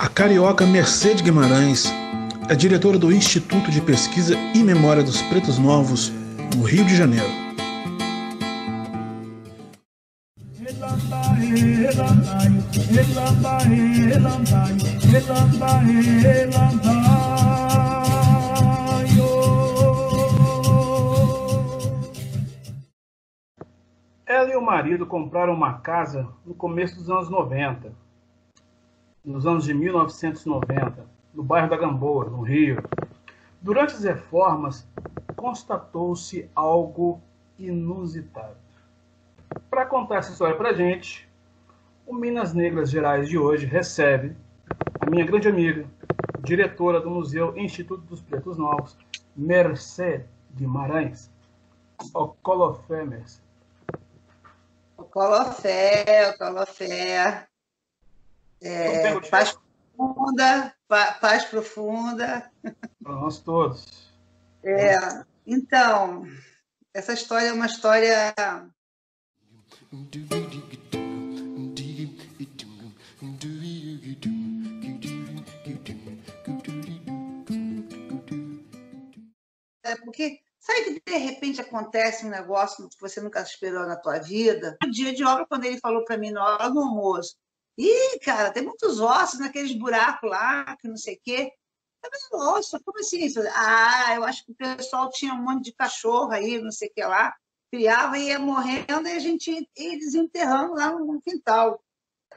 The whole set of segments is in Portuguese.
A carioca Mercedes Guimarães é diretora do Instituto de Pesquisa e Memória dos Pretos Novos, no Rio de Janeiro. Ela e o marido compraram uma casa no começo dos anos 90, nos anos de 1990, no bairro da Gamboa, no Rio. Durante as reformas, constatou-se algo inusitado. Para contar essa história para gente, o Minas Negras Gerais de hoje recebe a minha grande amiga, diretora do Museu Instituto dos Pretos Novos, Mercê Guimarães. Ocolofé, Mercê. Colofé, Colofé. É, paz profunda, paz profunda. Para nós todos. É, então, essa história é uma história. É porque Sabe que de repente acontece um negócio que você nunca esperou na tua vida? No dia de obra, quando ele falou para mim na hora do almoço, Ih, cara, tem muitos ossos naqueles buracos lá, que não sei o quê. Falei, nossa, como assim? Ah, eu acho que o pessoal tinha um monte de cachorro aí, não sei o que lá, criava e ia morrendo e a gente ia desenterrando lá no quintal.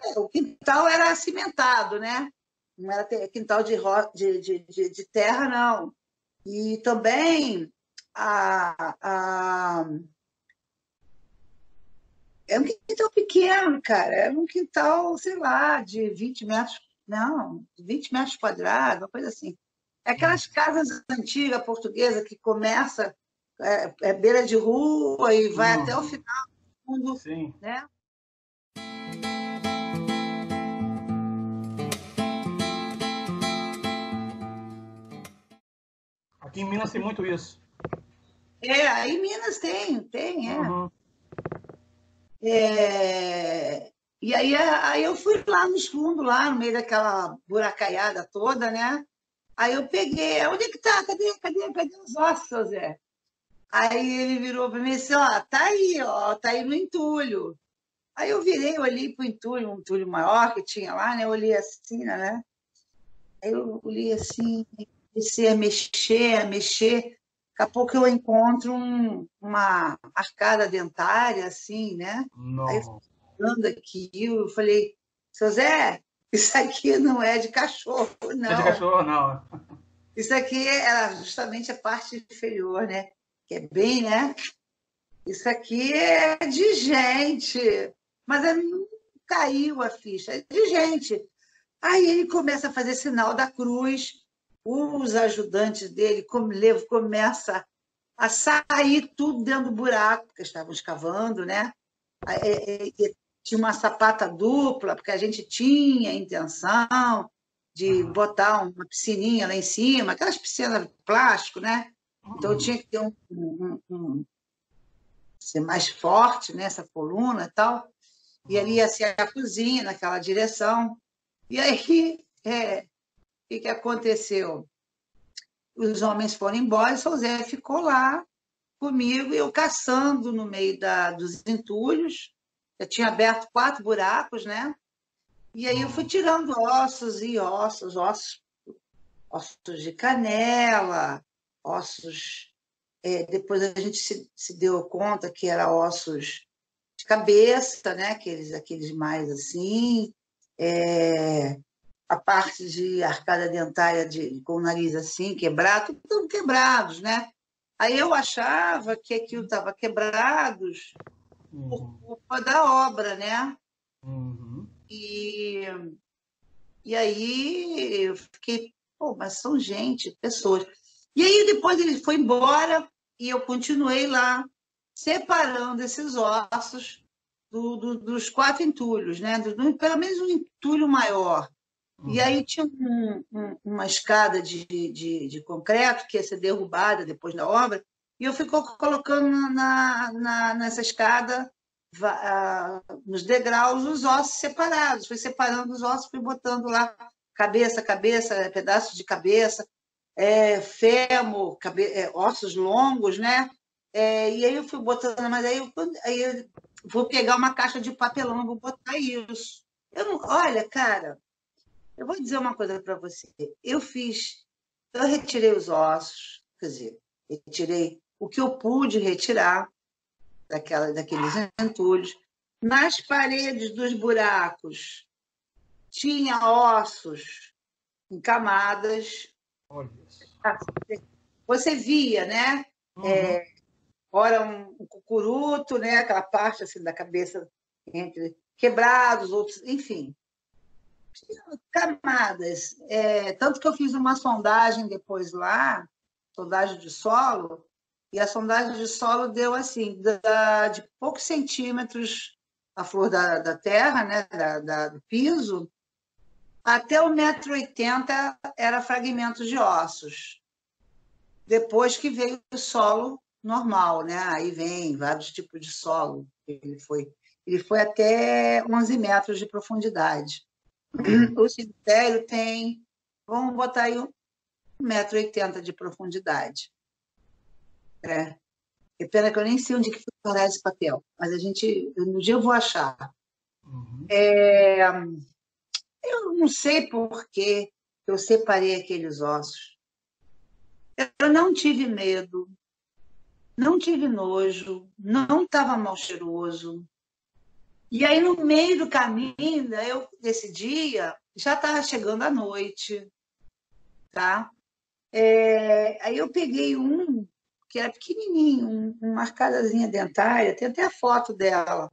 É, o quintal era cimentado, né? Não era quintal de, de, de, de terra, não. E também a, a... É um quintal pequeno, cara. É um quintal, sei lá, de 20 metros, não, 20 metros quadrados, uma coisa assim. É aquelas casas antigas portuguesas que começa é, é beira de rua e vai uhum. até o final do mundo, Sim. né? Aqui em Minas tem muito isso. É, aí Minas tem, tem, é. Uhum. É. E aí, aí eu fui lá nos fundos, lá no meio daquela buracaiada toda, né? Aí eu peguei, onde é que tá? Cadê, cadê, cadê os ossos, Zé? Aí ele virou para mim e disse, ó, tá aí, ó, tá aí no entulho. Aí eu virei, olhei pro entulho, um entulho maior que tinha lá, né? Eu olhei assim, né? Aí eu olhei assim, comecei a mexer, a mexer. Daqui a pouco eu encontro um, uma arcada dentária, assim, né? Não. Aí eu aqui, eu falei, seu Zé, isso aqui não é de cachorro, não. É de cachorro, não. Isso aqui é justamente a parte inferior, né? Que é bem, né? Isso aqui é de gente. Mas é, não caiu a ficha, é de gente. Aí ele começa a fazer sinal da cruz, os ajudantes dele começa a sair tudo dentro do buraco, porque estavam escavando, né? tinha uma sapata dupla, porque a gente tinha a intenção de botar uma piscininha lá em cima, aquelas piscinas de plástico, né? Então tinha que ter um, um, um ser mais forte nessa né, coluna e tal. E ali ia ser a cozinha naquela direção. E aí é, que, que aconteceu? Os homens foram embora e São Zé ficou lá comigo, eu caçando no meio da, dos entulhos. Eu tinha aberto quatro buracos, né? E aí eu fui tirando ossos e ossos, ossos, ossos de canela, ossos. É, depois a gente se, se deu conta que era ossos de cabeça, né? Aqueles, aqueles mais assim. É, a parte de arcada dentária de, com o nariz assim, quebrado, tudo quebrados, né? Aí eu achava que aquilo estava quebrados uhum. por culpa da obra, né? Uhum. E, e aí eu fiquei, pô, mas são gente, pessoas. E aí depois ele foi embora e eu continuei lá, separando esses ossos do, do, dos quatro entulhos, né? Do, pelo menos um entulho maior. E aí tinha um, um, uma escada de, de, de, concreto que ia ser derrubada depois da obra, e eu fui colocando na, na, nessa escada, nos degraus, os ossos separados. Fui separando os ossos, fui botando lá cabeça, cabeça, pedaços de cabeça, é, fêmur, cabe, é, ossos longos, né? É, e aí eu fui botando, mas aí eu, aí eu vou pegar uma caixa de papelão, vou botar isso. Eu não, olha, cara, eu vou dizer uma coisa para você. Eu fiz, eu retirei os ossos, quer dizer, retirei o que eu pude retirar daquela, daqueles entulhos. Nas paredes dos buracos tinha ossos em camadas. Olha Você via, né? Uhum. É, ora um, um cucuruto, né? Aquela parte assim da cabeça entre quebrados, outros, enfim camadas. É, tanto que eu fiz uma sondagem depois lá, sondagem de solo, e a sondagem de solo deu assim, da, de poucos centímetros a flor da, da terra, né, da, da, do piso, até o metro oitenta era fragmentos de ossos. Depois que veio o solo normal, né? Aí vem vários tipos de solo. Ele foi, ele foi até 11 metros de profundidade. O cemitério tem, vamos botar aí, 1,80m de profundidade. É. É pena que eu nem sei onde que foi esse papel, mas a gente, no dia eu vou achar. Uhum. É, eu não sei por que eu separei aqueles ossos. Eu não tive medo, não tive nojo, não estava mal cheiroso, e aí, no meio do caminho, né, eu, desse dia, já estava chegando a noite, tá? É, aí eu peguei um que era pequenininho, um, uma arcadazinha dentária, tem até a foto dela.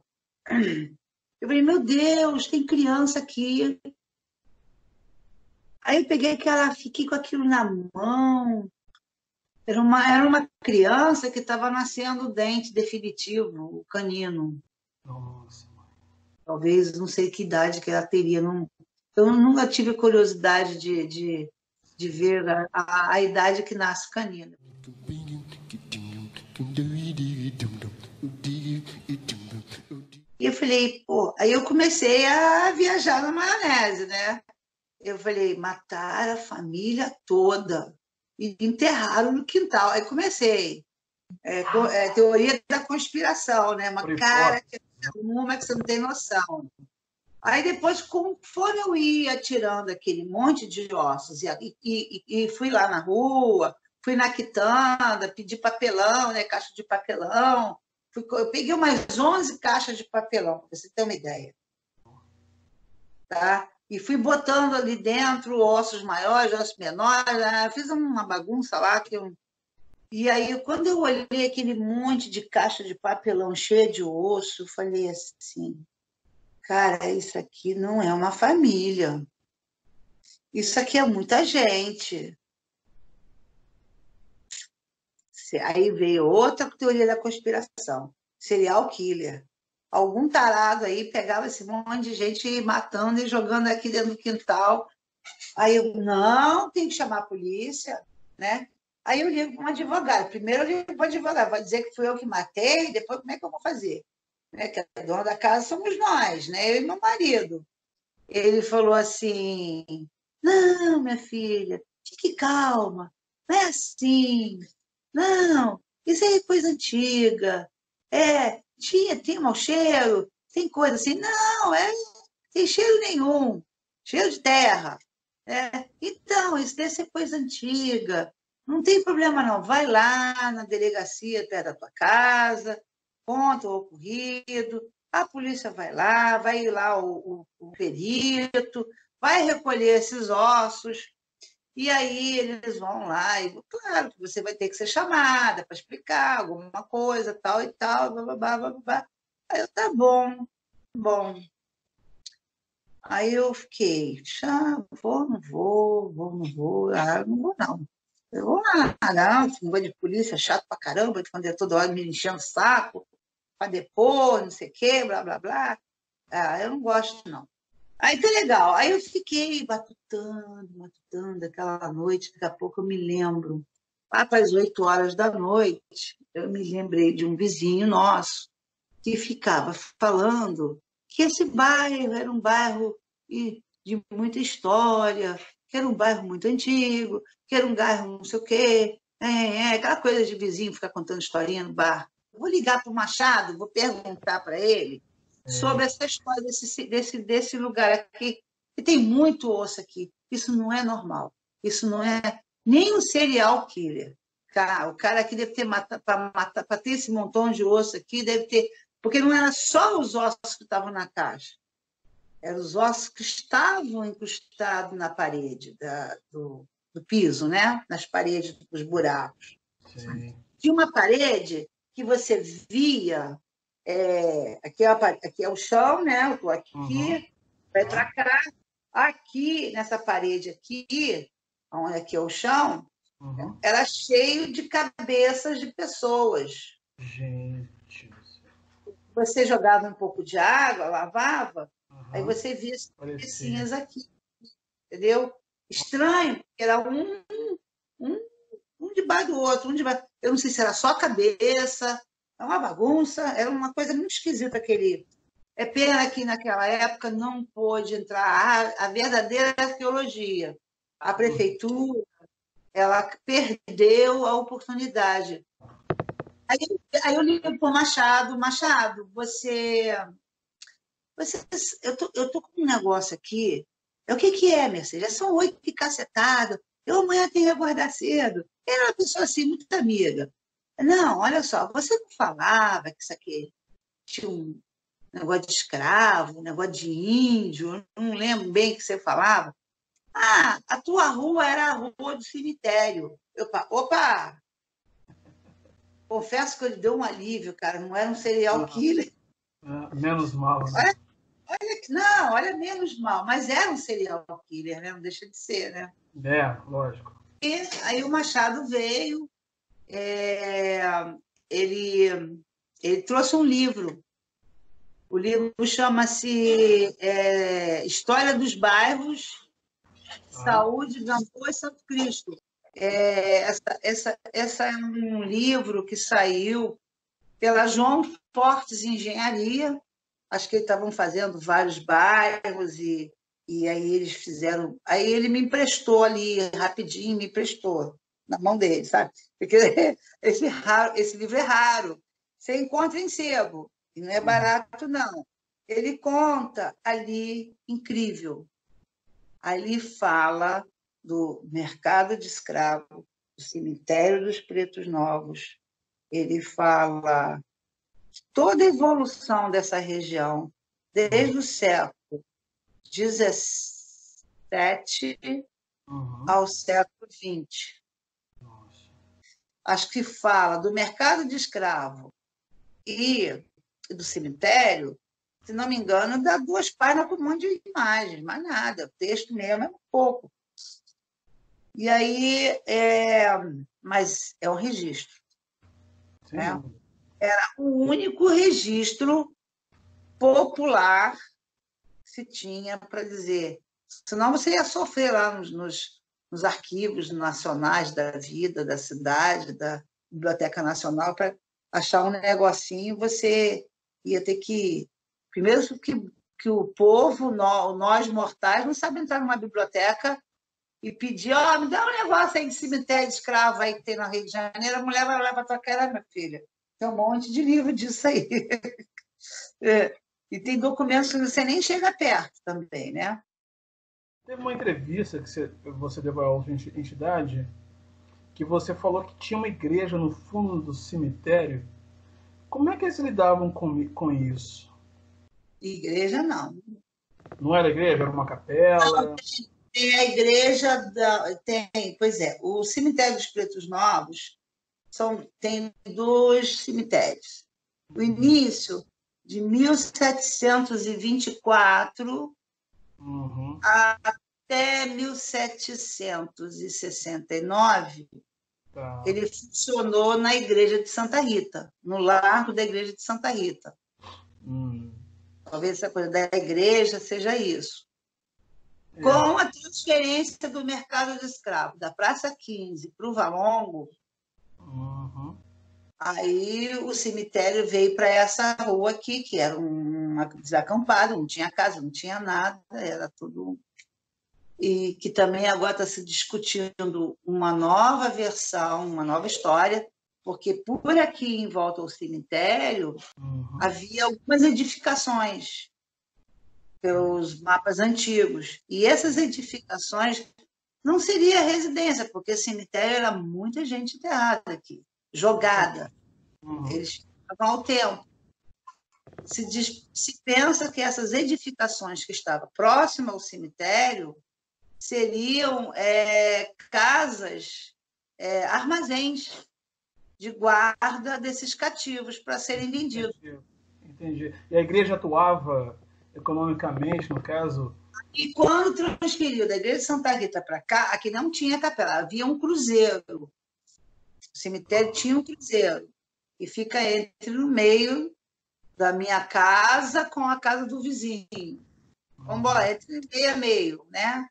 Eu falei, meu Deus, tem criança aqui. Aí eu peguei aquela, fiquei com aquilo na mão. Era uma, era uma criança que estava nascendo o dente definitivo, o canino. Nossa talvez não sei que idade que ela teria. Não, eu nunca tive curiosidade de, de, de ver a, a, a idade que nasce o canino. E eu falei, pô, aí eu comecei a viajar na maionese, né? Eu falei, matar a família toda e enterraram no quintal. Aí comecei. É, é, teoria da conspiração, né? Uma cara que uma que você não tem noção. Aí depois, conforme eu ia tirando aquele monte de ossos e, e, e, fui lá na rua, fui na quitanda, pedi papelão, né, caixa de papelão, fui, eu peguei umas 11 caixas de papelão, para você ter uma ideia. Tá? E fui botando ali dentro ossos maiores, ossos menores, né? fiz uma bagunça lá que eu e aí, quando eu olhei aquele monte de caixa de papelão cheia de osso, falei assim: cara, isso aqui não é uma família. Isso aqui é muita gente. Aí veio outra teoria da conspiração: serial killer. Algum tarado aí pegava esse monte de gente matando e jogando aqui dentro do quintal. Aí eu, não, tem que chamar a polícia, né? Aí eu ligo para um advogado. Primeiro eu ligo para o advogado, vai dizer que fui eu que matei, depois como é que eu vou fazer? Né? Que a dona da casa somos nós, né? eu e meu marido. Ele falou assim: Não, minha filha, fique calma, não é assim. Não, isso é coisa antiga. É, tinha, tem mau cheiro, tem coisa assim. Não, é, tem cheiro nenhum, cheiro de terra. É, então, isso deve ser coisa antiga. Não tem problema, não. Vai lá na delegacia perto da tua casa, conta o ocorrido, a polícia vai lá, vai lá o, o, o perito, vai recolher esses ossos, e aí eles vão lá, e claro que você vai ter que ser chamada para explicar alguma coisa, tal e tal, blá, blá, blá, blá. Aí eu, tá bom, bom. Aí eu fiquei, ah, vou, não vou, vou, não vou, ah, não vou não. Eu lá, não, negócio de polícia chato pra caramba, quando é toda hora me enchendo o saco, para depor, não sei o quê, blá, blá, blá. Ah, eu não gosto, não. Aí tá legal. Aí eu fiquei batutando, batutando aquela noite, daqui a pouco eu me lembro. Lá para as oito horas da noite, eu me lembrei de um vizinho nosso que ficava falando que esse bairro era um bairro de muita história, que era um bairro muito antigo, que era um bairro não sei o quê. É, é aquela coisa de vizinho ficar contando historinha no bar. Vou ligar para o Machado, vou perguntar para ele é. sobre essa história desse, desse, desse lugar aqui. E tem muito osso aqui. Isso não é normal. Isso não é nem um serial killer. Tá? O cara aqui deve ter matado, para ter esse montão de osso aqui, deve ter. Porque não era só os ossos que estavam na caixa, eram os ossos que estavam incrustados na parede da, do, do piso, né? nas paredes dos buracos. Sim. Tinha uma parede que você via. É, aqui, é a, aqui é o chão, né? Eu estou aqui, uhum. vai para cá. Aqui, nessa parede aqui, onde aqui é o chão, uhum. era cheio de cabeças de pessoas. Gente. Você jogava um pouco de água, lavava. Aí você via as cabecinhas aqui. Entendeu? Estranho, era um, um, um debaixo do outro, um debaixo. Eu não sei se era só a cabeça, é uma bagunça, era uma coisa muito esquisita aquele. É pena que naquela época não pôde entrar a, a verdadeira arqueologia a prefeitura ela perdeu a oportunidade. Aí, aí eu ligo para o Machado, Machado, você, você eu tô, eu tô com um negócio aqui. O que, que é, Mercedes? São oito de cacetada. Eu amanhã tenho que acordar cedo. Era uma pessoa assim, muito amiga. Não, olha só, você não falava que isso aqui tinha um negócio de escravo, um negócio de índio, não lembro bem o que você falava. Ah, a tua rua era a rua do cemitério. Opa, opa! Confesso que ele deu um alívio, cara. Não era um serial killer. É, menos mal. Né? Olha, olha, não, olha, menos mal. Mas era um serial killer, né? Não deixa de ser, né? É, lógico. E aí o Machado veio, é, ele, ele trouxe um livro. O livro chama-se é, História dos Bairros Saúde, Gamboa e Santo Cristo. É, essa, essa, essa é um livro que saiu pela João Fortes Engenharia. Acho que eles estavam fazendo vários bairros e, e aí eles fizeram. Aí ele me emprestou ali, rapidinho, me emprestou na mão dele, sabe? Porque esse, raro, esse livro é raro. Você encontra em sebo, e não é barato, não. Ele conta ali, incrível, ali fala do mercado de escravo, do cemitério dos pretos novos, ele fala toda a evolução dessa região, desde o século XVII uhum. ao século XX. Acho que fala do mercado de escravo e do cemitério se não me engano, dá duas páginas com um monte de imagens, mais nada. O texto mesmo é um pouco. E aí, é... mas é um registro. Né? Era o único registro popular que se tinha para dizer. Senão você ia sofrer lá nos, nos, nos arquivos nacionais da vida, da cidade, da Biblioteca Nacional, para achar um negocinho, você ia ter que Primeiro que, que o povo, nós mortais, não sabe entrar numa biblioteca e pedir, ó, oh, me dá um negócio aí de cemitério de escravo aí que tem no Rio de Janeiro, a mulher vai lá para tua cara, minha filha. Tem um monte de livro disso aí. é. E tem documentos que você nem chega perto também, né? Teve uma entrevista que você, você deu a outra entidade que você falou que tinha uma igreja no fundo do cemitério. Como é que eles lidavam com, com isso? Igreja, não. Não era igreja, era uma capela? Não, tem a igreja, da, tem, pois é, o cemitério dos Pretos Novos são, tem dois cemitérios. O uhum. início de 1724 uhum. até 1769, tá. ele funcionou na igreja de Santa Rita, no largo da igreja de Santa Rita. Hum. Talvez essa coisa da igreja seja isso. É. Com a transferência do mercado de escravo da Praça 15 para o Valongo, uhum. aí o cemitério veio para essa rua aqui, que era uma desacampado, não tinha casa, não tinha nada, era tudo e que também agora está se discutindo uma nova versão, uma nova história, porque por aqui em volta ao cemitério uhum. havia algumas edificações pelos mapas antigos. E essas edificações não seria residência, porque cemitério era muita gente enterrada aqui, jogada. Uhum. Eles ficavam ao tempo. Se, diz, se pensa que essas edificações que estavam próximas ao cemitério seriam é, casas, é, armazéns de guarda desses cativos para serem vendidos. Entendi. E a igreja atuava economicamente, no caso? E quando transferiu da igreja de Santa Rita para cá, aqui não tinha capela, havia um cruzeiro. O cemitério tinha um cruzeiro. E fica entre no meio da minha casa com a casa do vizinho. Vamos embora, entre meio a meio, né?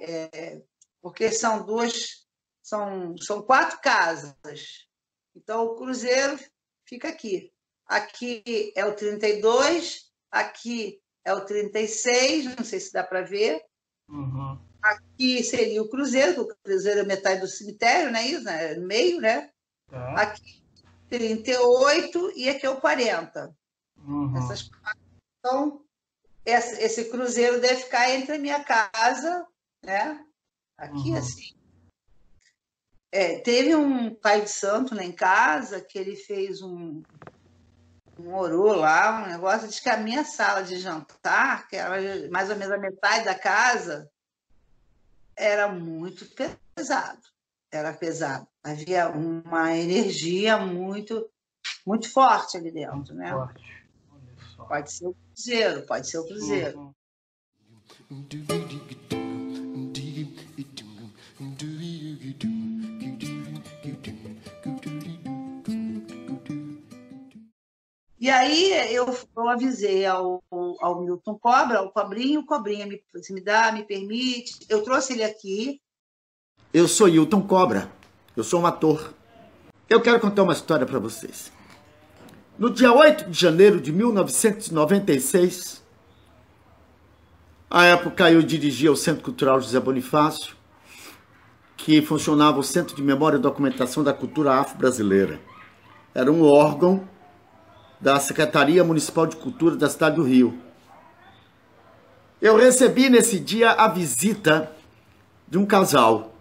É, porque são duas, são, são quatro casas. Então, o cruzeiro fica aqui. Aqui é o 32, aqui é o 36, não sei se dá para ver. Uhum. Aqui seria o cruzeiro, o cruzeiro é metade do cemitério, né? Isso, né? No meio, né? Tá. Aqui 38 e aqui é o 40. Uhum. Essas, então, esse, esse, cruzeiro deve ficar entre a minha casa, né? Aqui, uhum. assim. É, teve um pai de santo lá em casa que ele fez um, orô lá, um negócio, diz que a minha sala de jantar, que era mais ou menos a metade da casa, era muito pesado. Era pesado. Havia uma energia muito, muito forte ali dentro, né? Forte. Pode ser o cruzeiro, pode ser o cruzeiro. Uhum. E aí eu, eu avisei ao, ao Milton Cobra, ao Cobrinho, Cobrinha, me, se me dá, me permite. Eu trouxe ele aqui. Eu sou Hilton Cobra, eu sou um ator. Eu quero contar uma história para vocês. No dia 8 de janeiro de 1996, a época eu dirigia o Centro Cultural José Bonifácio, que funcionava o Centro de Memória e Documentação da Cultura Afro-Brasileira. Era um órgão da Secretaria Municipal de Cultura da cidade do Rio. Eu recebi nesse dia a visita de um casal,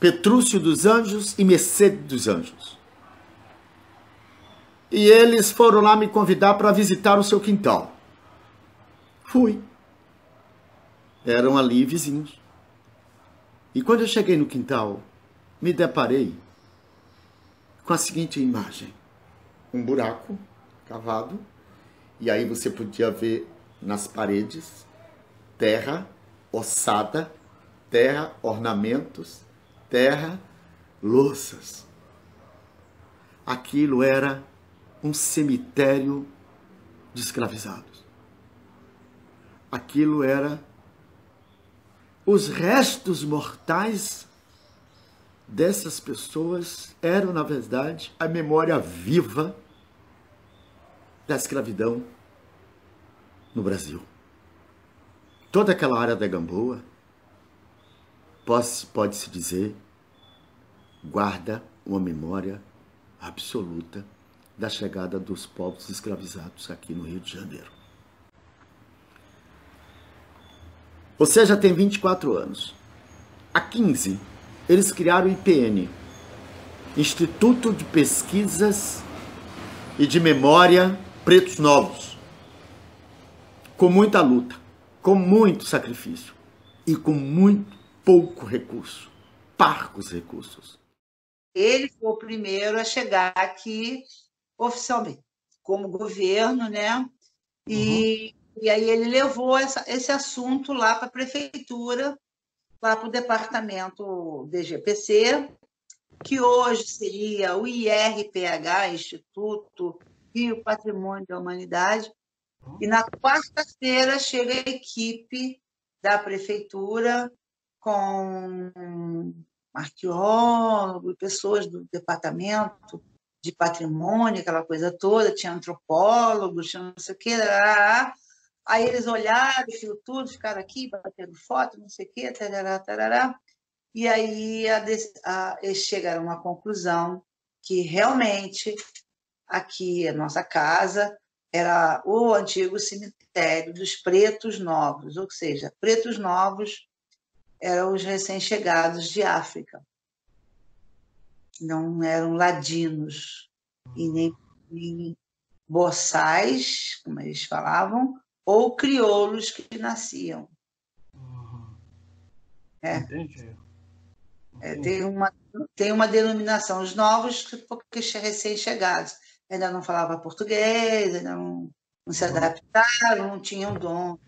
Petrúcio dos Anjos e Mercedes dos Anjos. E eles foram lá me convidar para visitar o seu quintal. Fui. Eram ali vizinhos. E quando eu cheguei no quintal, me deparei com a seguinte imagem um buraco cavado e aí você podia ver nas paredes terra, ossada, terra, ornamentos, terra, louças. Aquilo era um cemitério de escravizados. Aquilo era os restos mortais dessas pessoas eram, na verdade, a memória viva da escravidão no Brasil. Toda aquela área da Gamboa, pode-se pode dizer, guarda uma memória absoluta da chegada dos povos escravizados aqui no Rio de Janeiro. Você já tem 24 anos. Há 15 eles criaram o IPN, Instituto de Pesquisas e de Memória Pretos Novos, com muita luta, com muito sacrifício e com muito pouco recurso, parcos recursos. Ele foi o primeiro a chegar aqui oficialmente, como governo, né? E, uhum. e aí ele levou essa, esse assunto lá para a prefeitura lá para o departamento DGPC, que hoje seria o IRPH, Instituto Rio Patrimônio da Humanidade. E na quarta-feira chega a equipe da prefeitura com arqueólogo, pessoas do departamento de patrimônio, aquela coisa toda, tinha antropólogos, tinha não sei o quê, Aí eles olharam aquilo tudo, ficaram aqui batendo foto, não sei o quê, tarará, tarará. E aí a, a, eles chegaram a uma conclusão que realmente aqui, a nossa casa, era o antigo cemitério dos pretos novos, ou seja, pretos novos eram os recém-chegados de África. Não eram ladinos e nem, nem boçais, como eles falavam, ou crioulos que nasciam. Uhum. É. Entendi. É, tem, uma, tem uma denominação, os novos, porque recém-chegados. Ainda não falava português, ainda não, não se adaptaram, não tinham dom.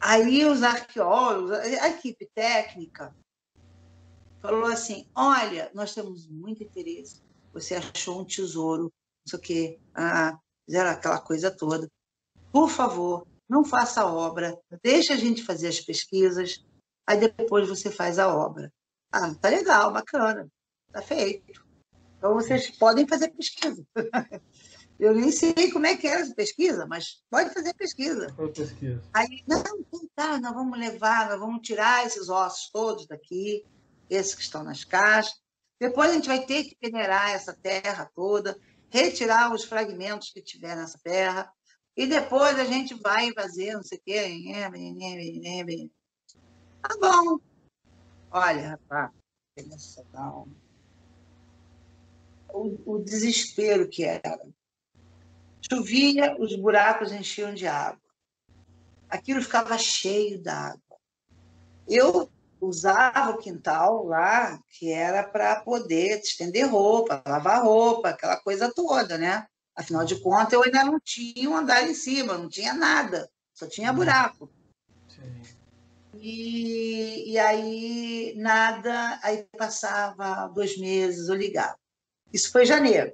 Aí os arqueólogos, a equipe técnica, falou assim: olha, nós temos muito interesse. Você achou um tesouro, não sei o quê, ah, fizeram aquela coisa toda. Por favor, não faça a obra, deixa a gente fazer as pesquisas, aí depois você faz a obra. Ah, tá legal, bacana, tá feito. Então vocês podem fazer pesquisa. Eu nem sei como é que era essa pesquisa, mas pode fazer pesquisa. Foi pesquisa. Aí, não, tá, nós vamos levar, nós vamos tirar esses ossos todos daqui, esses que estão nas caixas. Depois a gente vai ter que peneirar essa terra toda, retirar os fragmentos que tiver nessa terra, e depois a gente vai fazer não sei o quê. Tá bom. Olha, rapaz, o, o desespero que era. Chovia, os buracos enchiam de água. Aquilo ficava cheio d'água. Eu usava o quintal lá, que era para poder estender roupa, lavar roupa, aquela coisa toda, né? Afinal de contas, eu ainda não tinha um andar em cima, não tinha nada, só tinha uhum. buraco. Sim. E, e aí, nada, aí passava dois meses, eu ligava. Isso foi janeiro.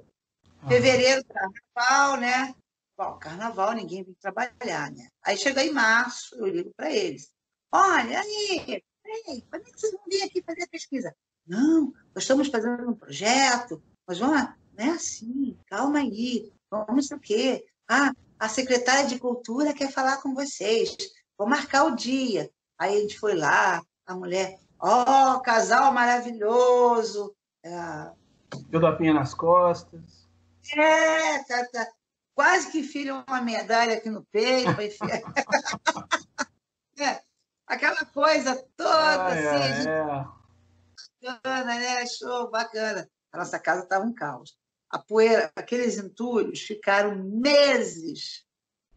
Uhum. Fevereiro, carnaval, né? Bom, carnaval, ninguém vem trabalhar, né? Aí chega em março, eu ligo para eles. Olha, aí, peraí, quando é que vocês vão vir aqui fazer a pesquisa? Não, nós estamos fazendo um projeto, nós vamos não é assim, calma aí, vamos o quê. Ah, a secretária de Cultura quer falar com vocês, vou marcar o dia. Aí a gente foi lá, a mulher, ó, oh, casal maravilhoso. É... Deu da pinha nas costas. É, tá, tá. quase que filha uma medalha aqui no peito. é, aquela coisa toda, assim, é, é. bacana, né? Show, bacana. A nossa casa estava um caos a poeira, aqueles entulhos ficaram meses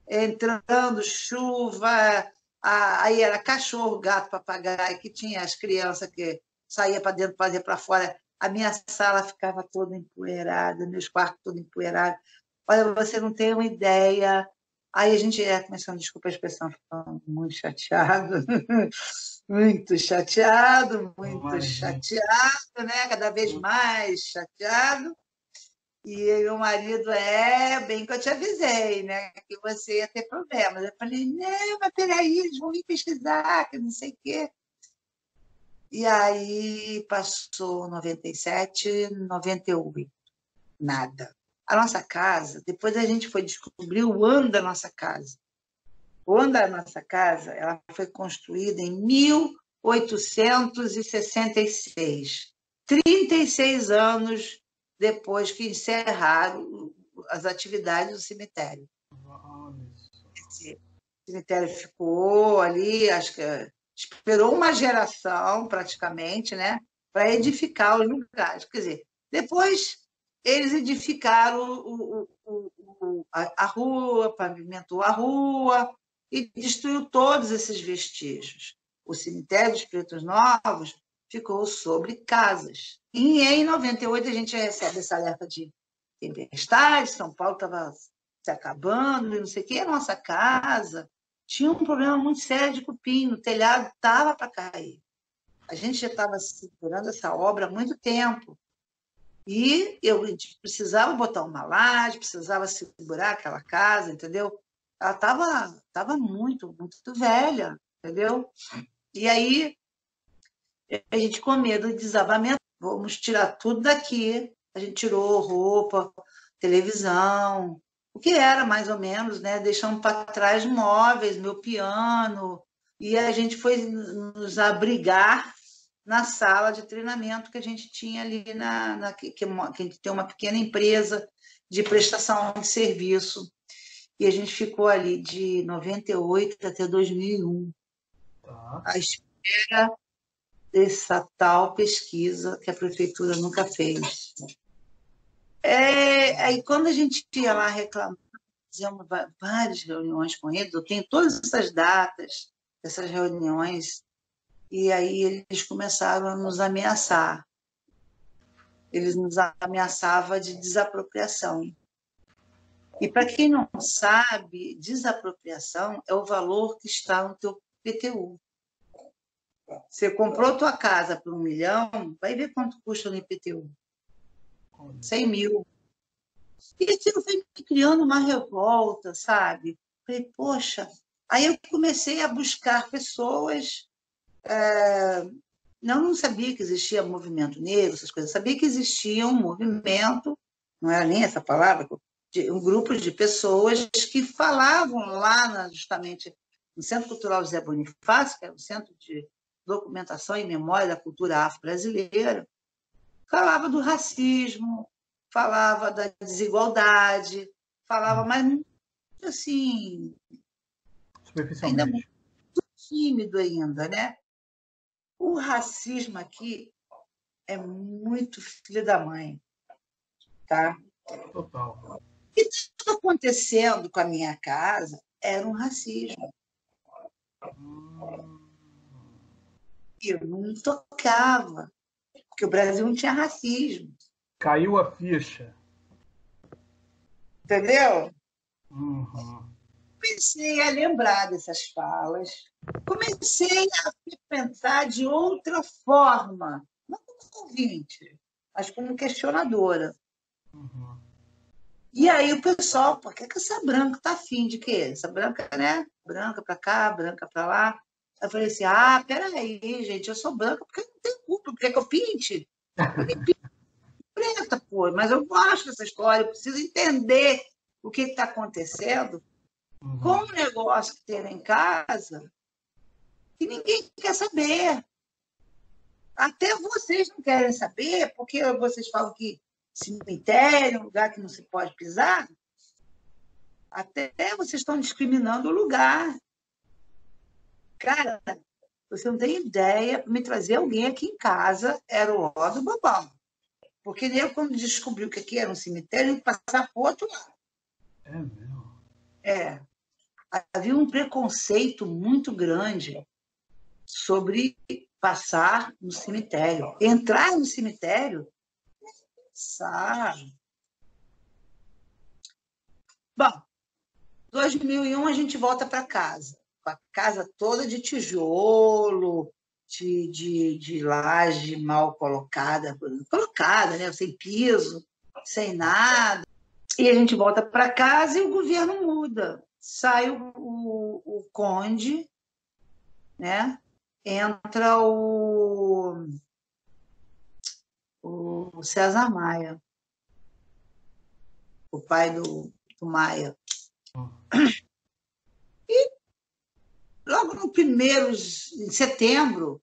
entrando chuva, aí era cachorro, gato, papagaio, que tinha as crianças que saía para dentro, fazia para fora. A minha sala ficava toda empoeirada, meus quartos todos empoeirados. Olha, você não tem uma ideia. Aí a gente ia começando, desculpa a expressão, ficando muito chateado, muito chateado, muito chateado, né? Cada vez mais chateado. E meu marido, é, bem que eu te avisei, né? Que você ia ter problemas. Eu falei, não, mas peraí, eles vão vir pesquisar, que não sei o quê. E aí passou 97, 98, nada. A nossa casa, depois a gente foi descobrir o ano da nossa casa. O ano da nossa casa, ela foi construída em 1866. 36 anos depois que encerraram as atividades do cemitério. Esse cemitério ficou ali, acho que esperou uma geração praticamente, né, para edificar os lugares. Quer dizer, depois eles edificaram o, o, o, a, a rua, pavimentou a rua e destruiu todos esses vestígios. O cemitério dos Pretos Novos ficou sobre casas. E em 98 a gente recebe essa alerta de tempestade, São Paulo estava se acabando, e não sei o que, a nossa casa tinha um problema muito sério de cupim, o telhado estava para cair. A gente já estava segurando essa obra há muito tempo. E eu precisava botar uma laje, precisava segurar aquela casa, entendeu? Ela estava tava muito, muito velha, entendeu? E aí a gente com medo de desabamento, vamos tirar tudo daqui. A gente tirou roupa, televisão, o que era mais ou menos, né? Deixamos para trás móveis, meu piano, e a gente foi nos abrigar na sala de treinamento que a gente tinha ali na, na que, que, a gente tem uma pequena empresa de prestação de serviço e a gente ficou ali de 98 até 2001 tá. à espera dessa tal pesquisa que a prefeitura nunca fez. É, aí quando a gente ia lá reclamar, fizemos várias reuniões com eles, eu tenho todas essas datas dessas reuniões, e aí eles começaram a nos ameaçar. Eles nos ameaçavam de desapropriação. E para quem não sabe, desapropriação é o valor que está no teu PTU. Você comprou tua casa por um milhão, vai ver quanto custa no IPTU. 100 mil. E aquilo foi me criando uma revolta, sabe? Falei, poxa. Aí eu comecei a buscar pessoas. É... Não, não sabia que existia movimento negro, essas coisas. Sabia que existia um movimento, não era nem essa palavra, de um grupo de pessoas que falavam lá justamente no Centro Cultural José Bonifácio, que era o Centro de Documentação e Memória da Cultura Afro-Brasileira, falava do racismo, falava da desigualdade, falava, mas assim, ainda muito tímido ainda, né? O racismo aqui é muito filho da mãe, tá? Total. O que estava acontecendo com a minha casa era um racismo. Hum. Eu não tocava, porque o Brasil não tinha racismo. Caiu a ficha. Entendeu? Uhum. Comecei a lembrar dessas falas. Comecei a pensar de outra forma. Não como ouvinte, mas como questionadora. Uhum. E aí o pessoal, por que, que essa branca tá afim de quê? Essa branca, né? Branca para cá, branca para lá. Eu falei assim: ah, peraí, gente, eu sou branca porque não tem culpa, porque que eu pinte? Eu me pinto preta, pô, mas eu gosto dessa história, eu preciso entender o que está acontecendo uhum. com o negócio que tem lá em casa que ninguém quer saber. Até vocês não querem saber, porque vocês falam que cemitério é um lugar que não se pode pisar. Até vocês estão discriminando o lugar. Cara, você não tem ideia, me trazer alguém aqui em casa era o ó do babão. Porque eu, quando descobriu que aqui era um cemitério, ia passar para o outro lado. É mesmo? É. Havia um preconceito muito grande sobre passar no cemitério. Entrar no cemitério, sabe? Bom, 2001 a gente volta para casa a casa toda de tijolo, de, de, de laje mal colocada, colocada, né? sem piso, sem nada. E a gente volta para casa e o governo muda. Sai o, o, o conde, né? entra o, o César Maia, o pai do, do Maia. Hum. Logo no primeiro, em setembro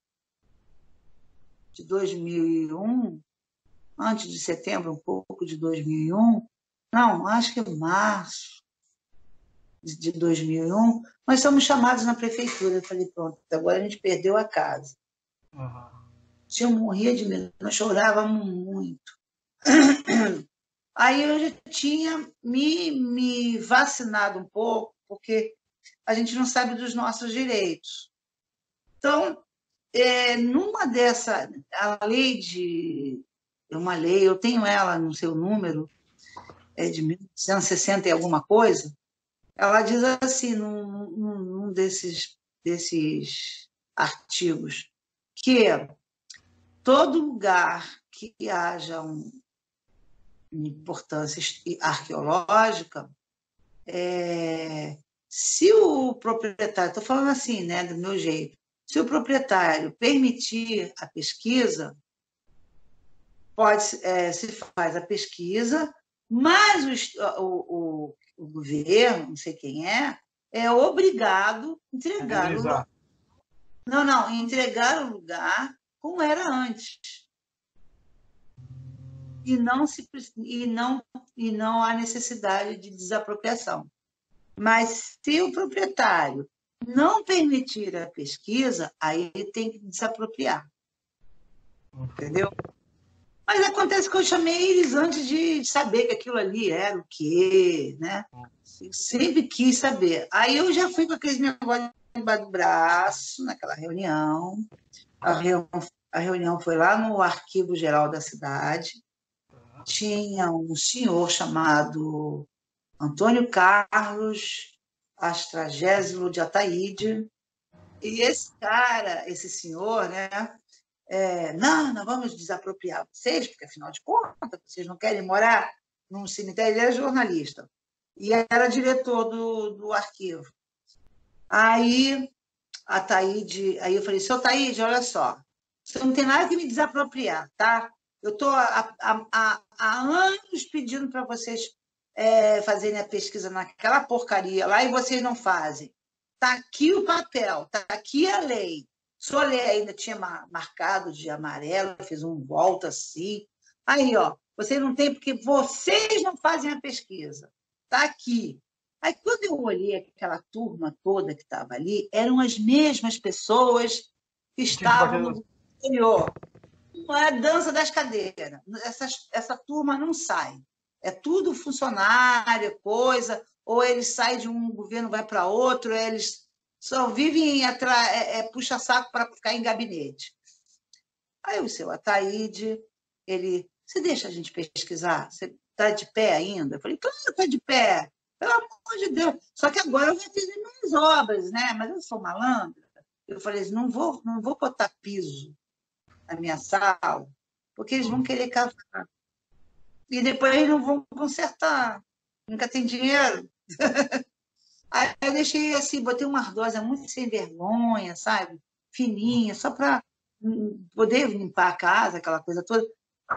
de 2001, antes de setembro, um pouco de 2001, não, acho que é março de 2001, nós somos chamados na prefeitura. Eu falei, pronto, agora a gente perdeu a casa. Uhum. Eu morria de medo, nós chorávamos muito. Aí eu já tinha me, me vacinado um pouco, porque a gente não sabe dos nossos direitos. Então, é, numa dessa, a lei de, uma lei, eu tenho ela no seu número, é de 1960 e alguma coisa, ela diz assim, num, num desses, desses artigos, que todo lugar que haja um, importância arqueológica é, se o proprietário, estou falando assim, né, do meu jeito, se o proprietário permitir a pesquisa, pode é, se faz a pesquisa, mas o, o, o governo, não sei quem é, é obrigado a entregar o lugar. Não, não, entregar o lugar como era antes. E não, se, e não, e não há necessidade de desapropriação. Mas se o proprietário não permitir a pesquisa, aí tem que desapropriar. Entendeu? Mas acontece que eu chamei eles antes de saber que aquilo ali era o quê, né? Eu sempre quis saber. Aí eu já fui com aqueles negócios embaixo do braço, naquela reunião. A, reunião. a reunião foi lá no Arquivo Geral da cidade. Tinha um senhor chamado Antônio Carlos Astragésilo de Ataíde. E esse cara, esse senhor, né? É, não, não vamos desapropriar vocês, porque afinal de contas, vocês não querem morar num cemitério. Ele era jornalista e era diretor do, do arquivo. Aí a Taíde, aí eu falei, seu Taíde, olha só, você não tem nada que me desapropriar, tá? Eu estou há, há, há, anos pedindo para vocês é, fazerem a pesquisa naquela porcaria lá e vocês não fazem. Está aqui o papel, está aqui a lei. Sua lei ainda tinha marcado de amarelo, fez um volta assim. Aí, ó, vocês não têm porque vocês não fazem a pesquisa. Está aqui. Aí, quando eu olhei aquela turma toda que estava ali, eram as mesmas pessoas que estavam no interior. Não é dança das cadeiras. Essa, essa turma não sai. É tudo funcionário, coisa, ou eles saem de um governo vai para outro, eles só vivem atrás, é, é, puxa saco para ficar em gabinete. Aí o seu Ataíde, ele, você deixa a gente pesquisar? Você está de pé ainda? Eu falei, claro, está de pé. Pelo amor de Deus. Só que agora eu já fiz minhas obras, né? Mas eu sou malandra. Eu falei não vou, não vou botar piso na minha sala, porque eles vão querer cavar. E depois eles não vão consertar. Nunca tem dinheiro. Aí eu deixei assim, botei uma ardósia muito sem vergonha, sabe? Fininha, só para poder limpar a casa, aquela coisa toda.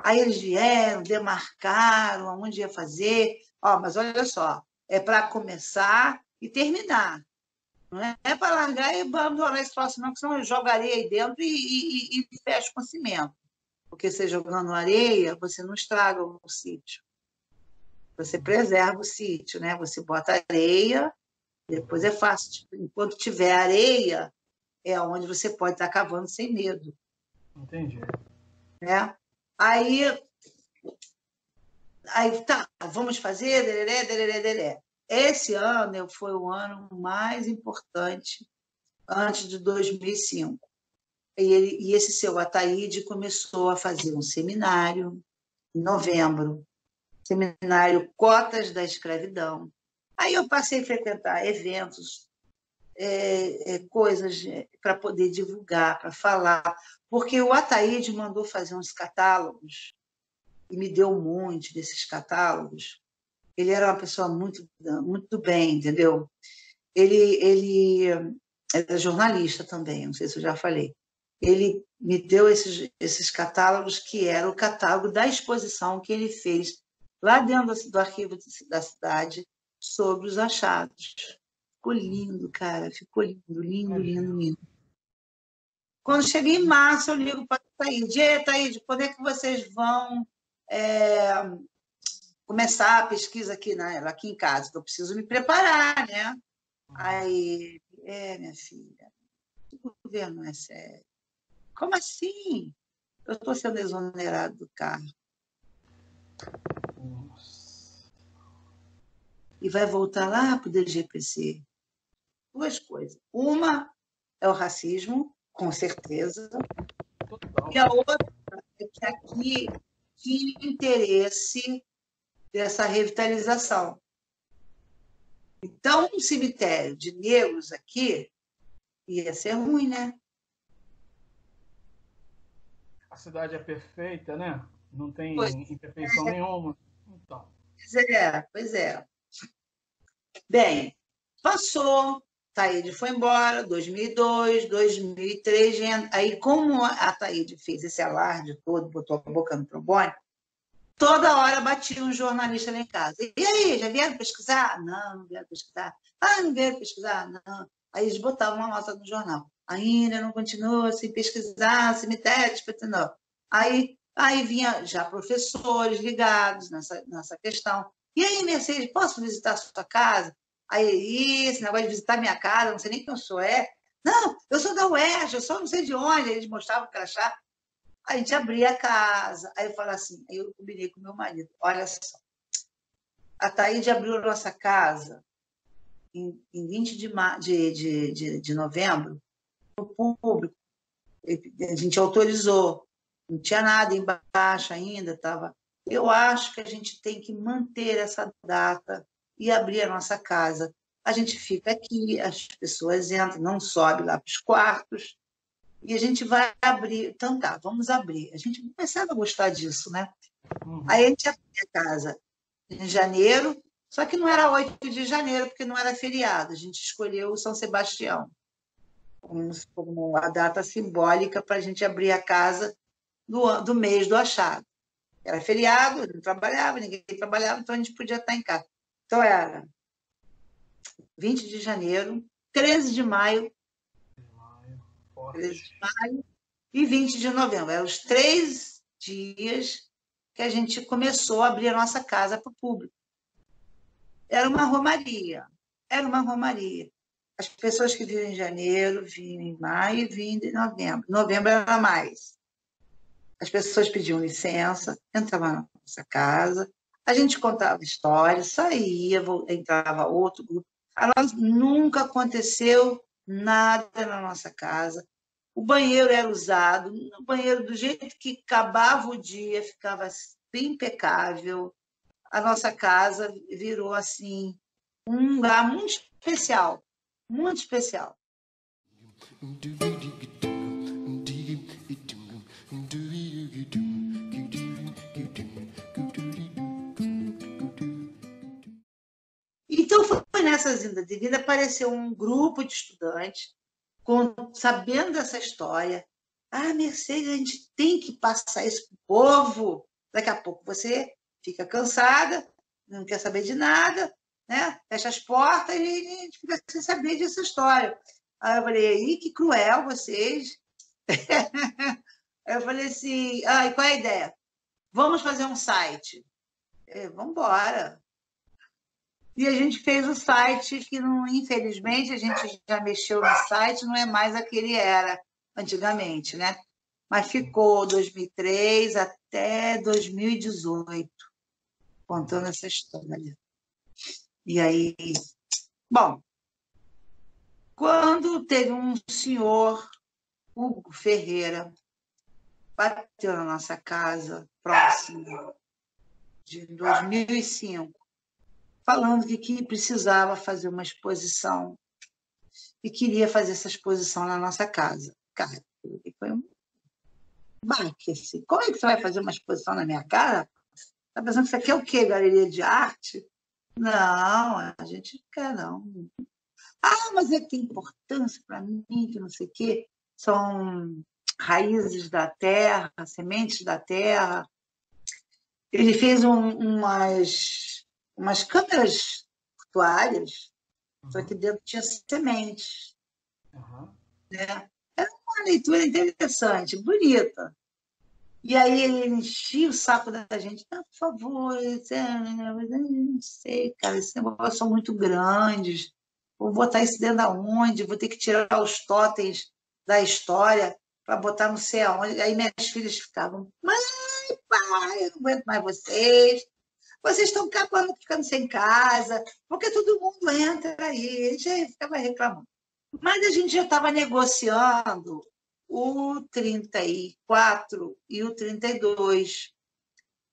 Aí eles vieram, demarcaram aonde ia fazer. Ó, mas olha só, é para começar e terminar. Não é para largar e abandonar esse troço, não, que senão eu jogaria aí dentro e, e, e fecho com cimento. Porque você jogando areia, você não estraga o sítio. Você preserva o sítio, né? Você bota areia, depois é fácil. Tipo, enquanto tiver areia, é onde você pode estar cavando sem medo. Entendi. Né? Aí Aí tá, vamos fazer, dereré, dereré, dereré. Esse ano foi o ano mais importante antes de 2005. E, ele, e esse seu Ataíde começou a fazer um seminário em novembro, seminário Cotas da Escravidão. Aí eu passei a frequentar eventos, é, é, coisas é, para poder divulgar, para falar, porque o Ataíde mandou fazer uns catálogos e me deu um monte desses catálogos. Ele era uma pessoa muito, muito bem, entendeu? Ele, ele era jornalista também, não sei se eu já falei. Ele me deu esses, esses catálogos, que era o catálogo da exposição que ele fez lá dentro do arquivo da cidade sobre os achados. Ficou lindo, cara, ficou lindo, lindo, lindo, lindo. Quando cheguei em março, eu ligo para a Taíde. E Taíde, quando é que vocês vão é, começar a pesquisa aqui, né, aqui em casa, eu preciso me preparar, né? Aí, é, minha filha, o governo é sério. Como assim? Eu estou sendo exonerado do carro. E vai voltar lá para o DGPC. Duas coisas. Uma é o racismo, com certeza. E a outra é que aqui tinha interesse dessa revitalização. Então, um cemitério de negros aqui ia ser ruim, né? A cidade é perfeita, né? Não tem pois imperfeição é. nenhuma. Então. Pois é, pois é. Bem, passou, Taíde foi embora, 2002, 2003, aí como a Taíde fez esse alarde todo, botou a boca no trombone, toda hora batia um jornalista lá em casa. E aí, já vieram pesquisar? Não, não vieram pesquisar. Ah, não vieram pesquisar? Não. Aí eles botavam uma nota no jornal. Ainda não continua sem pesquisar, cemitério, não. Aí, aí vinha já professores ligados nessa, nessa questão. E aí, Mercedes, posso visitar sua casa? Aí, esse negócio de visitar minha casa, não sei nem quem eu sou, é. Não, eu sou da UERJ, eu só não sei de onde. Eles mostravam o crachá. A gente abria a casa. Aí eu falava assim, aí eu combinei com meu marido, olha só, a Thaíde abriu a nossa casa em, em 20 de, de, de, de, de novembro público. A gente autorizou, não tinha nada embaixo ainda, estava. Eu acho que a gente tem que manter essa data e abrir a nossa casa. A gente fica aqui, as pessoas entram, não sobe lá para os quartos, e a gente vai abrir. Então tá, vamos abrir. A gente começava a gostar disso, né? Uhum. Aí a gente abriu a casa em janeiro, só que não era 8 de janeiro, porque não era feriado. A gente escolheu o São Sebastião como, como a data simbólica para a gente abrir a casa do, do mês do achado. Era feriado, não trabalhava, ninguém trabalhava, então a gente podia estar em casa. Então era 20 de janeiro, 13 de maio, 13 de maio e 20 de novembro. Eram os três dias que a gente começou a abrir a nossa casa para o público. Era uma romaria, era uma romaria. As pessoas que vinham em janeiro, vinham em maio e vinham em novembro. Novembro era mais. As pessoas pediam licença, entravam na nossa casa, a gente contava histórias, saía, entrava outro grupo. A nós nunca aconteceu nada na nossa casa. O banheiro era usado, o banheiro do jeito que acabava o dia, ficava impecável. A nossa casa virou assim um lugar muito especial muito especial. Então foi nessas indas vida apareceu um grupo de estudantes com, sabendo dessa história. Ah, Mercedes, a gente tem que passar isso para o povo. Daqui a pouco você fica cansada, não quer saber de nada, né? Fecha as portas e a gente fica sem saber dessa história. Aí eu falei, que cruel vocês. Aí eu falei assim, ah, e qual é a ideia? Vamos fazer um site. Vamos embora. E a gente fez o site que, não, infelizmente, a gente já mexeu no site, não é mais aquele era antigamente, né? Mas ficou 2003 até 2018, contando essa história. E aí, bom, quando teve um senhor, Hugo Ferreira, bateu na nossa casa, próximo de 2005, falando que, que precisava fazer uma exposição e queria fazer essa exposição na nossa casa. Cara, foi um baque, assim. Como é que você vai fazer uma exposição na minha casa? Está pensando que isso aqui é o quê? Galeria de arte? Não, a gente não quer, não. Ah, mas é que tem importância para mim, que não sei o quê. São raízes da terra, sementes da terra. Ele fez um, umas, umas câmeras portuárias, uhum. só que dentro tinha sementes. Uhum. Né? Era uma leitura interessante, bonita. E aí ele enchia o saco da gente, ah, por favor, não sei, cara, esses negócios são muito grandes, vou botar isso dentro da onde, vou ter que tirar os totens da história para botar não sei aonde. Aí minhas filhas ficavam, mãe, pai, eu não aguento mais vocês, vocês estão acabando ficando sem casa, porque todo mundo entra aí, a gente ficava reclamando. Mas a gente já estava negociando o 34 e o 32.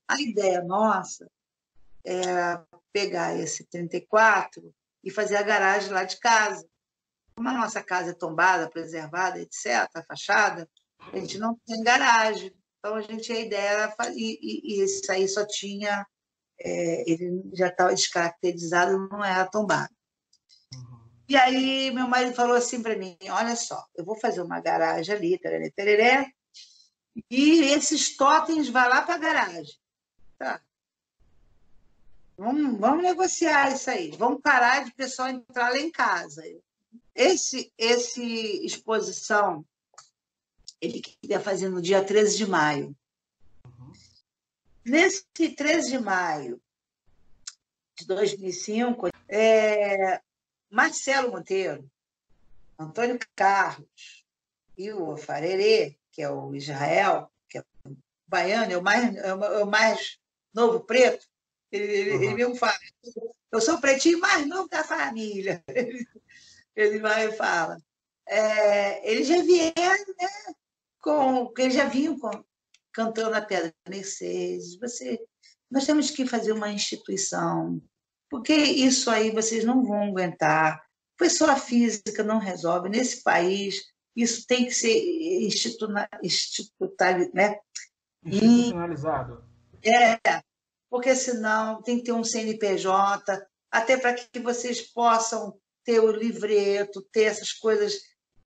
A ideia nossa era pegar esse 34 e fazer a garagem lá de casa. Como a nossa casa é tombada, preservada, etc., a fachada, a gente não tem garagem. Então, a gente, a ideia era. E, e, e isso aí só tinha. É, ele já estava descaracterizado, não era tombado. E aí meu marido falou assim para mim, olha só, eu vou fazer uma garagem ali, tereré, tereré, e esses totens vai lá para a garagem. Tá. Vamos, vamos negociar isso aí. Vamos parar de pessoal entrar lá em casa. Esse, esse exposição, ele queria fazer no dia 13 de maio. Nesse 13 de maio de 2005, é, Marcelo Monteiro, Antônio Carlos e o Farerê, que é o Israel, que é o baiano, é o mais, é o é mais novo preto, ele, ele, ele mesmo fala, eu sou o pretinho mais novo da família. Ele vai e fala. É, eles já vieram, né? Com, eles já vinham com, cantando a Pedra Mercedes. Você, nós temos que fazer uma instituição, porque isso aí vocês não vão aguentar. Pessoa física não resolve. Nesse país, isso tem que ser institucionalizado. Né? Institucionalizado. É, porque senão tem que ter um CNPJ, até para que vocês possam ter o livreto, ter essas coisas,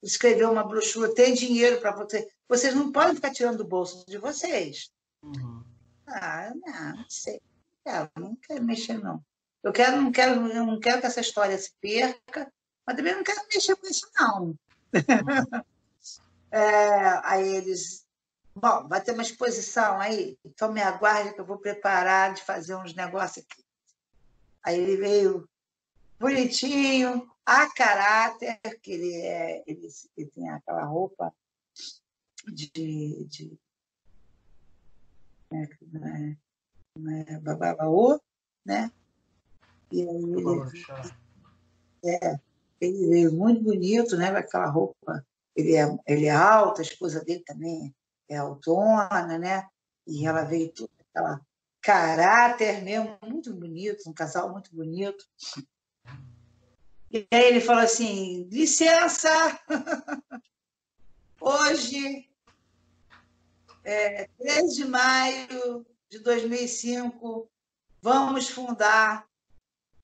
escrever uma brochura, ter dinheiro para você. Vocês não podem ficar tirando do bolso de vocês. Uhum. Ah, não, não sei. Não, não quero mexer, não. Eu quero, não quero, não quero que essa história se perca, mas também não quero mexer com isso, não. É, aí eles. Bom, vai ter uma exposição aí, então me aguarde que eu vou preparar de fazer uns negócios aqui. Aí ele veio bonitinho, a caráter, que ele, é, ele, ele tem aquela roupa de. de né, é, é bababaô, né? E aí ele, é, ele veio muito bonito, né? Com aquela roupa. Ele é, ele é alto, a esposa dele também é autona, né? E ela veio toda aquela caráter mesmo, muito bonito, um casal muito bonito. E aí ele falou assim: licença, hoje, é, 3 de maio de 2005, vamos fundar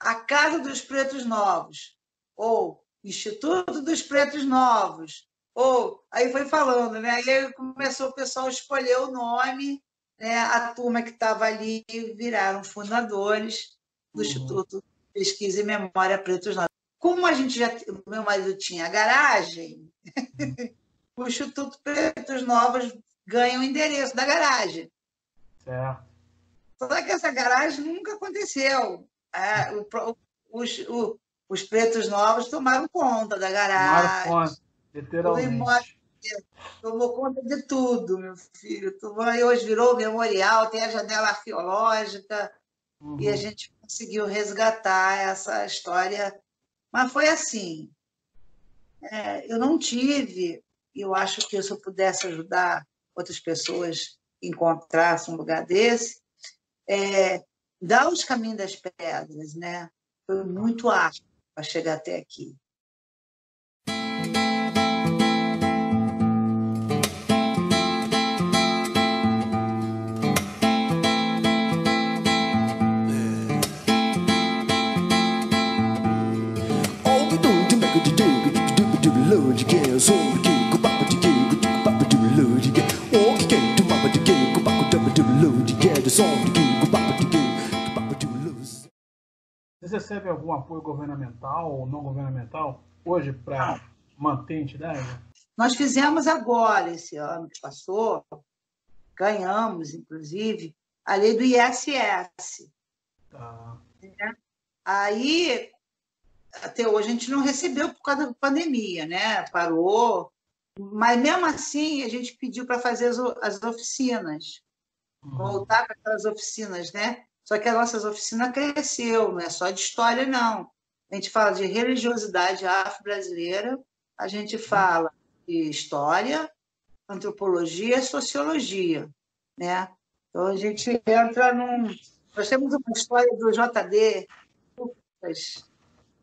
a Casa dos Pretos Novos, ou Instituto dos Pretos Novos, ou aí foi falando, né? Aí começou o pessoal a escolher o nome, né? A turma que estava ali viraram fundadores do uhum. Instituto Pesquisa e Memória Pretos Novos. Como a gente já, o meu marido tinha garagem, o Instituto Pretos Novos ganha o endereço da garagem. Certo. Só que essa garagem nunca aconteceu. É, o, os, o, os pretos novos tomaram conta da garagem. Tomaram conta, literalmente. Tomou conta de tudo, meu filho. E hoje virou memorial, tem a janela arqueológica, uhum. e a gente conseguiu resgatar essa história mas foi assim. É, eu não tive, e eu acho que se eu pudesse ajudar outras pessoas a encontrar um lugar desse, é, dar os caminhos das pedras, né? Foi muito árduo para chegar até aqui. Vocês recebem algum apoio governamental ou não governamental hoje para manter a entidade? Nós fizemos agora, esse ano que passou, ganhamos, inclusive, a lei do ISS. Tá. Né? Aí, até hoje, a gente não recebeu por causa da pandemia, né? Parou. Mas, mesmo assim, a gente pediu para fazer as, as oficinas. Uhum. Voltar para aquelas oficinas, né? Só que as nossas oficinas cresceu, não é só de história, não. A gente fala de religiosidade afro-brasileira, a gente fala de história, antropologia e sociologia, né? Então a gente entra num... Nós temos uma história do JD,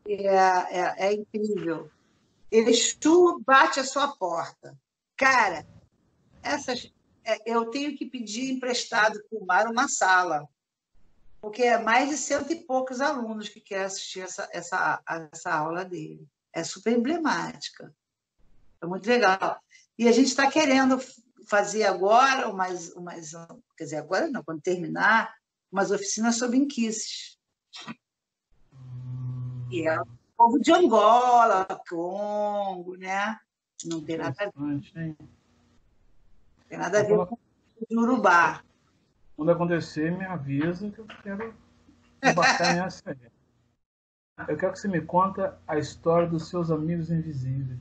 que é, é, é incrível. Exu bate a sua porta. Cara, essas, é, eu tenho que pedir emprestado para o Mar uma sala porque é mais de cento e poucos alunos que querem assistir essa, essa, essa aula dele. É super emblemática. É muito legal. E a gente está querendo fazer agora, mais, mais, quer dizer, agora não, quando terminar, umas oficinas sobre inquices. E é o povo de Angola, Congo, né? Não tem nada a ver. Tem nada a ver com o Urubá. Quando acontecer, me avisa que eu quero embarcar nessa aí. Eu quero que você me conta a história dos seus amigos invisíveis.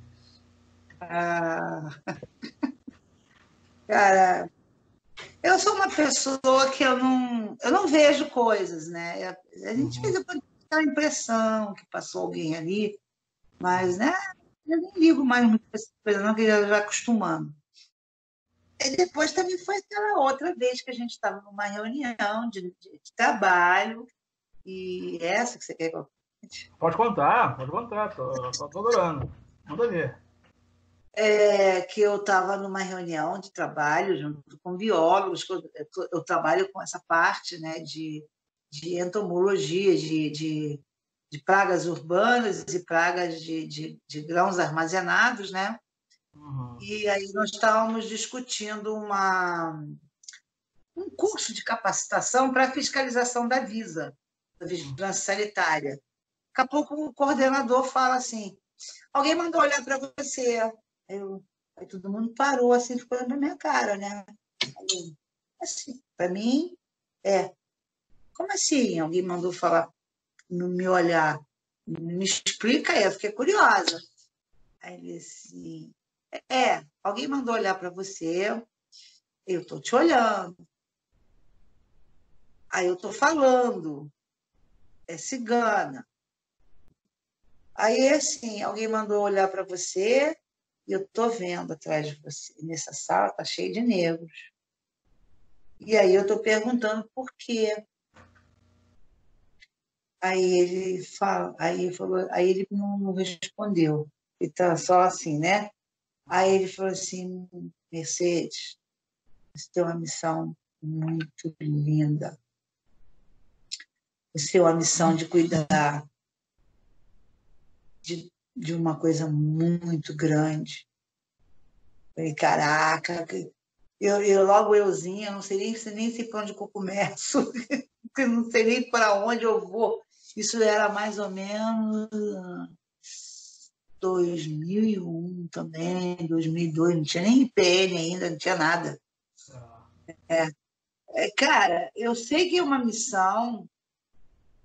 Ah, cara, eu sou uma pessoa que eu não, eu não vejo coisas, né? A gente uhum. com a impressão que passou alguém ali, mas, né? Eu nem ligo mais muito essa coisa, não, que já, já acostumando. E depois também foi aquela outra vez que a gente estava numa reunião de, de, de, trabalho, e essa que você quer Pode contar, pode contar, tô, tô, tô adorando. Manda ver é, que eu estava numa reunião de trabalho junto com biólogos, eu, eu trabalho com essa parte né, de, de entomologia, de, de, de pragas urbanas e pragas de, de, de grãos armazenados, né? Uhum. E aí nós estávamos discutindo uma, um curso de capacitação para fiscalização da Visa, da vigilância sanitária. Daqui a pouco o coordenador fala assim, alguém mandou olhar para você, eu, aí todo mundo parou assim, ficou na minha cara, né? Aí, assim, para mim, é. Como assim? Alguém mandou falar no meu olhar? Me explica aí, eu fiquei curiosa. Aí ele assim, é, alguém mandou olhar para você, eu tô te olhando. Aí eu tô falando, é cigana. Aí assim, alguém mandou olhar para você, e eu estou vendo atrás de você, nessa sala está cheio de negros. E aí eu estou perguntando por quê. Aí ele fala, aí falou, aí ele não respondeu. Ele tá só assim, né? Aí ele falou assim, Mercedes, você tem uma missão muito linda. Você tem uma missão de cuidar de de uma coisa muito grande. Falei, caraca, eu, eu logo euzinha, não sei nem, nem sei para onde eu começo, não sei nem para onde eu vou. Isso era mais ou menos 2001 também, 2002, não tinha nem IPN ainda, não tinha nada. É. É, cara, eu sei que é uma missão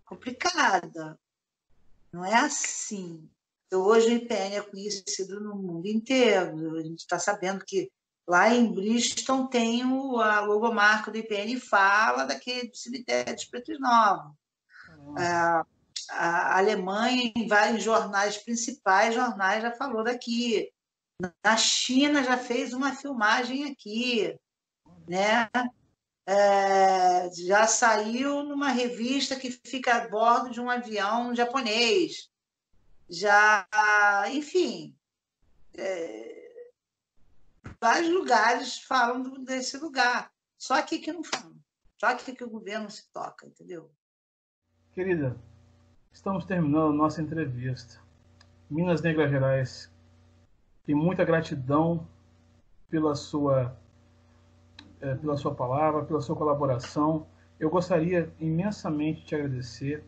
complicada, não é assim. Hoje o IPN é conhecido no mundo inteiro. A gente está sabendo que lá em Bristol tem o, a logomarca do IPN e fala daquele cemitério de Pretos Novos. Uhum. A, a Alemanha, em vários jornais principais, jornais já falou daqui. Na China já fez uma filmagem aqui, né? É, já saiu numa revista que fica a bordo de um avião japonês já, enfim, é, vários lugares falam desse lugar. Só aqui que não falam. Só aqui que o governo se toca, entendeu? Querida, estamos terminando nossa entrevista. Minas Negras Gerais tem muita gratidão pela sua, é, pela sua palavra, pela sua colaboração. Eu gostaria imensamente de te agradecer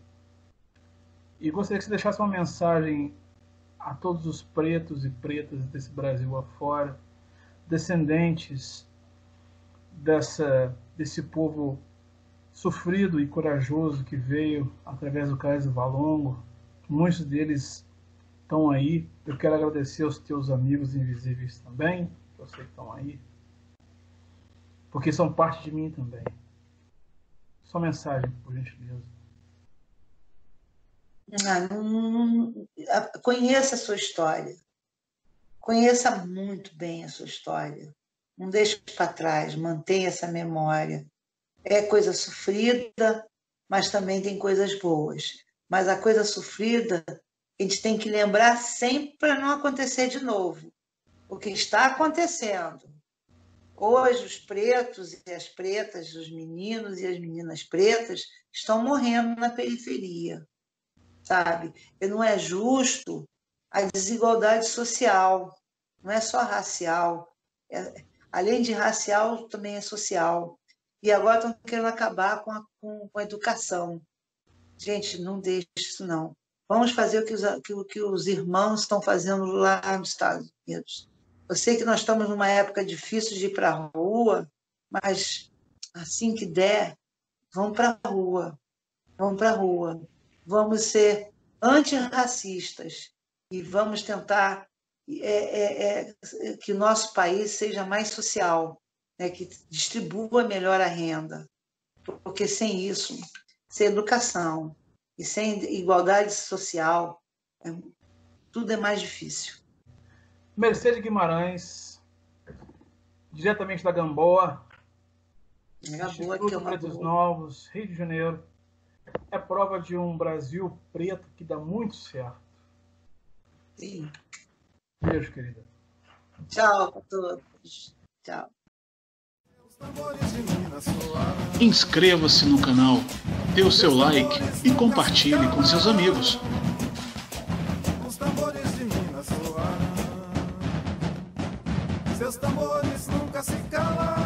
e gostaria que você deixasse uma mensagem a todos os pretos e pretas desse Brasil afora, descendentes dessa, desse povo sofrido e corajoso que veio através do Cais do Valongo. Muitos deles estão aí. Eu quero agradecer aos teus amigos invisíveis também, que eu sei que estão aí, porque são parte de mim também. Só mensagem, por gentileza. Ah, conheça a sua história. Conheça muito bem a sua história. Não deixe para trás, mantenha essa memória. É coisa sofrida, mas também tem coisas boas. Mas a coisa sofrida, a gente tem que lembrar sempre para não acontecer de novo. O que está acontecendo. Hoje, os pretos e as pretas, os meninos e as meninas pretas, estão morrendo na periferia sabe? E não é justo a desigualdade social, não é só racial, é, além de racial, também é social. E agora estão querendo acabar com a, com, com a educação. Gente, não deixe isso não. Vamos fazer o que os, que, os irmãos estão fazendo lá nos Estados Unidos. Eu sei que nós estamos numa época difícil de ir para a rua, mas assim que der, vamos para a rua. Vamos para a rua. Vamos ser antirracistas e vamos tentar é, é, é, que o nosso país seja mais social, né, que distribua melhor a renda. Porque sem isso, sem educação, e sem igualdade social, é, tudo é mais difícil. Mercedes Guimarães, diretamente da Gamboa, Gamboa que é uma Pretos Novos, Rio de Janeiro, é prova de um Brasil preto que dá muito certo. Sim. Beijo, querida. Tchau a todos. Tchau. Inscreva-se no canal, dê o seu like e compartilhe com seus amigos. Seus tambores nunca se calam.